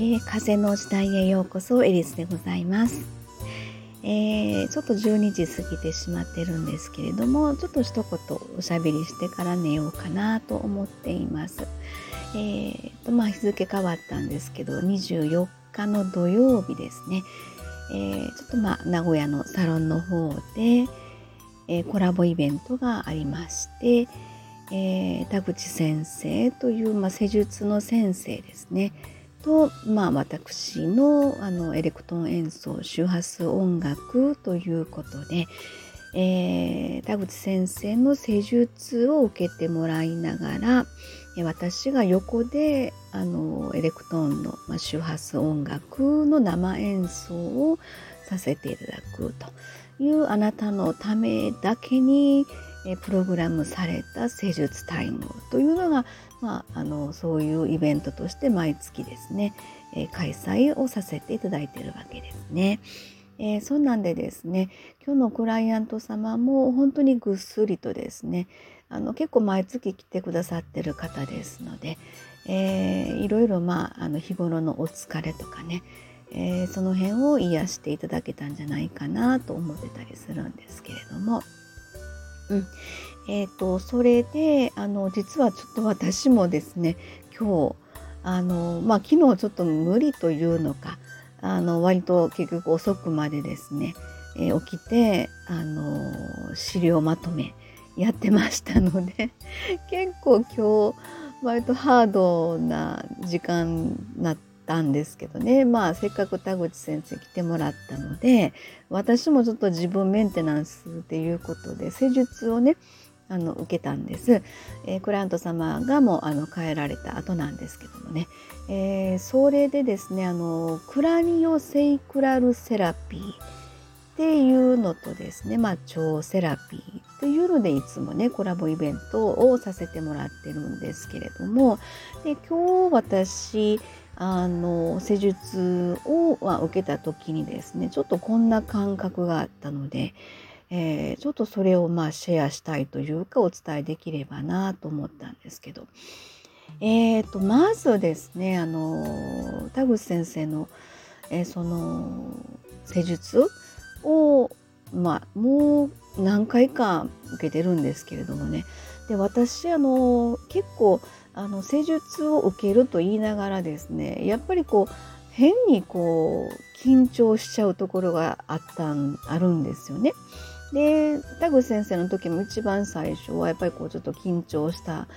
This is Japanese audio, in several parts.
えー、風の時代へようこそエリスでございます、えー、ちょっと12時過ぎてしまってるんですけれどもちょっと一言おしゃべりしてから寝ようかなと思っています。えーとまあ、日付変わったんですけど24日の土曜日ですね、えー、ちょっとまあ名古屋のサロンの方で、え、コラボイベントがありまして、え、田口先生という、まあ、施術の先生ですね。と、まあ、私のあのエレクトーン演奏周波数音楽ということで、えー、田口先生の施術を受けてもらいながら私が横であのエレクトーンの、まあ、周波数音楽の生演奏をさせていただくというあなたのためだけにえプログラムされた施術タイムというのが、まあ、あのそういうイベントとして毎月ですね、え開催をさせていただいているわけですね。えー、そんなんでですね今日のクライアント様も本当にぐっすりとですねあの結構毎月来てくださってる方ですので、えー、いろいろまああの日頃のお疲れとかね、えー、その辺を癒していただけたんじゃないかなと思ってたりするんですけれども。うん。えーと、それであの実はちょっと私もですね今日あの、まあ、昨日ちょっと無理というのかあの割と結局遅くまでですね、えー、起きてあの資料まとめやってましたので 結構今日割とハードな時間になってたんですけどね。まあせっかく田口先生来てもらったので私もちょっと自分メンテナンスっていうことで施術をねあの受けたんです、えー、クライアント様がもうあの帰られた後なんですけどもね、えー、それでですねあのクラニオセイクラルセラピーっていうのとですね、まあ、腸セラピーというのでいつもねコラボイベントをさせてもらってるんですけれどもで今日私あの施術を、まあ、受けた時にですねちょっとこんな感覚があったので、えー、ちょっとそれをまあシェアしたいというかお伝えできればなと思ったんですけど、えーと、まずですねあの田口先生の、えー、その施術をまあもう何回か受けてるんですけれどもねで私あの結構あの施術を受けると言いながらですねやっぱりこう変にこう緊張しちゃうところがあったんあるんですよね。で田口先生の時も一番最初はやっぱりこうちょっと緊張した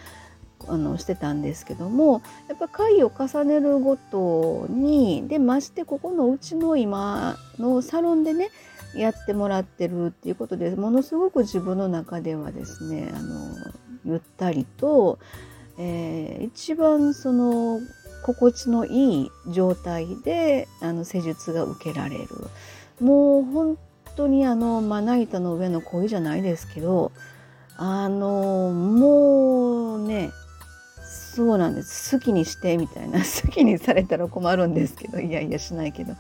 あのしてたんですけどもやっぱ回を重ねるごとにでましてここのうちの今のサロンでねやってもらってるっていうことでものすごく自分の中ではですねあのゆったりと、えー、一番その心地のいい状態であの施術が受けられる。もう本当にあのまな板の上の恋じゃないですけどあのそうなんです。好きにしてみたいな。好きにされたら困るんですけど。いやいやしないけど。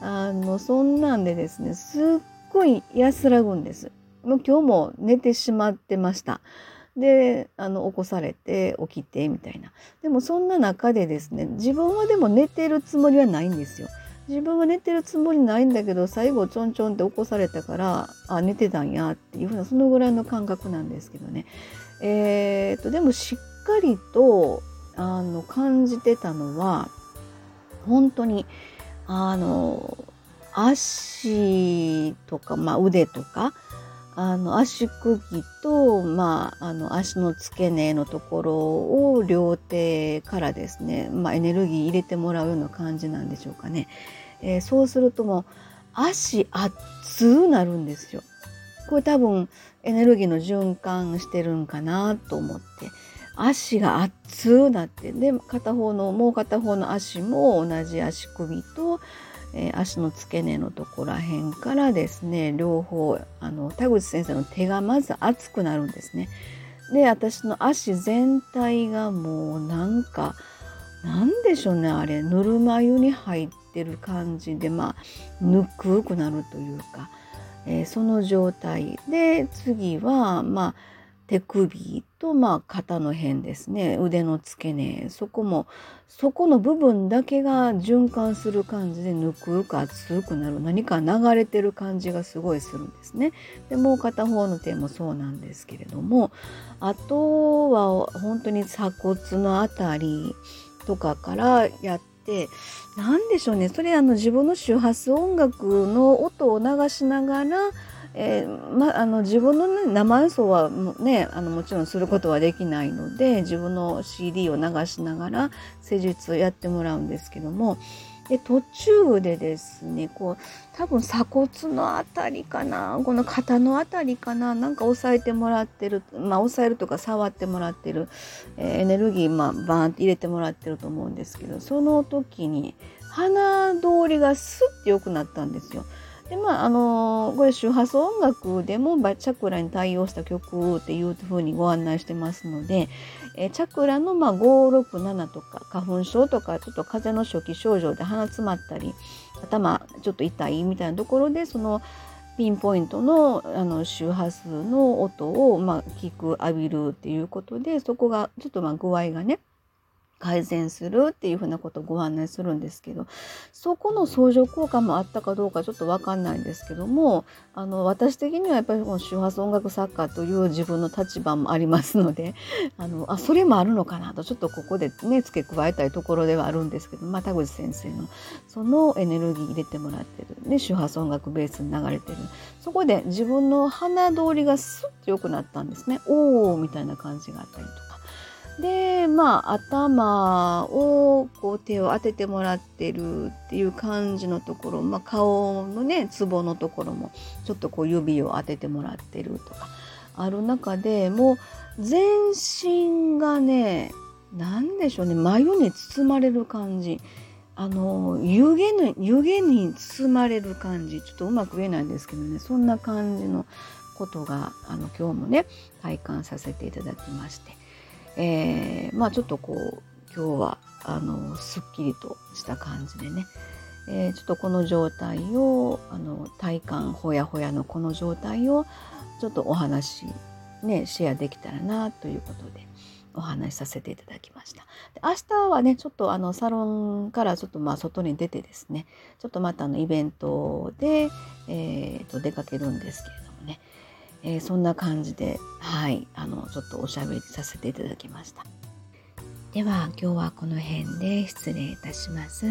あのそんなんでですね。すっごい安らぐんです。もう今日も寝てしまってました。であの起こされて起きてみたいな。でもそんな中でですね。自分はでも寝てるつもりはないんですよ。自分は寝てるつもりないんだけど最後ちょんちょんって起こされたからあ寝てたんやっていうふうなそのぐらいの感覚なんですけどね。えー、っとでもしっかりとあの感じてたのは本当にあの足とか、まあ、腕とかあの足首と、まあ、あの足の付け根のところを両手からですね、まあ、エネルギー入れてもらうような感じなんでしょうかね。えー、そうするともう足熱なるんですよ。これ多分エネルギーの循環してるんかなと思って足が熱なってで片方のもう片方の足も同じ足首と、えー、足の付け根のところら辺からですね両方あの田口先生の手がまず熱くなるんですね。で私の足全体がもうなんかなんでしょうねあれぬるま湯に入ってる感じでまあぬくくなるというか、えー、その状態で次はまあ手首とまあ肩の辺ですね。腕の付け根。そこもそこの部分だけが循環する感じでぬくく熱くなる。何か流れてる感じがすごいするんですね。でもう片方の手もそうなんですけれどもあとは本当に鎖骨の辺りとかからやって何でしょうね。それあの自分の周波数音楽の音を流しながらえー、まあの自分の、ね、生演奏はねあのもちろんすることはできないので自分の CD を流しながら施術をやってもらうんですけどもで途中でですねこう多分鎖骨の辺りかなこの肩の辺りかななんか押さえてもらってるまあ押さえるとか触ってもらってる、えー、エネルギー、まあ、バーンって入れてもらってると思うんですけどその時に鼻通りがスッて良くなったんですよ。でまああのこれ周波数音楽でもチャクラに対応した曲っていうふうにご案内してますので、えチャクラの、まあ、567とか花粉症とかちょっと風邪の初期症状で鼻詰まったり頭ちょっと痛いみたいなところでそのピンポイントのあの周波数の音を、まあ、聞く浴びるっていうことでそこがちょっとまあ具合がね改善するっていうふうなことをご案内するんですけどそこの相乗効果もあったかどうかちょっと分かんないんですけどもあの私的にはやっぱりこの周波数音楽作家という自分の立場もありますので あのあそれもあるのかなとちょっとここでね付け加えたいところではあるんですけど、まあ、田口先生のそのエネルギー入れてもらってる、ね、周波数音楽ベースに流れてる。そこで自分の鼻通りがスッと良くなったんですね。おおみたいな感じがあったりとか。まあ頭をこう手を当ててもらってるっていう感じのところ、まあ、顔のねツボのところもちょっとこう指を当ててもらってるとかある中でもう全身がね何でしょうね眉に包まれる感じあの湯気の湯気に包まれる感じちょっとうまく言えないんですけどねそんな感じのことがあの今日もね体感させていただきまして。ー、まあちょっとこう今日はあのすっきりとした感じでね、えー、ちょっとこの状態をあの体感ほやほやのこの状態をちょっとお話ねシェアできたらなということでお話しさせていただきました。で明日はねちょっとあのサロンからちょっとまあ外に出てですねちょっとまたあのイベントで、えー、と出かけるんですけれどもね。えー、そんな感じではいあのちょっとおしゃべりさせていただきました。では今日はこの辺で失礼いたします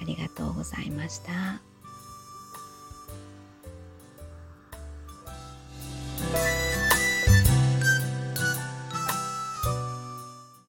ありがとうございました。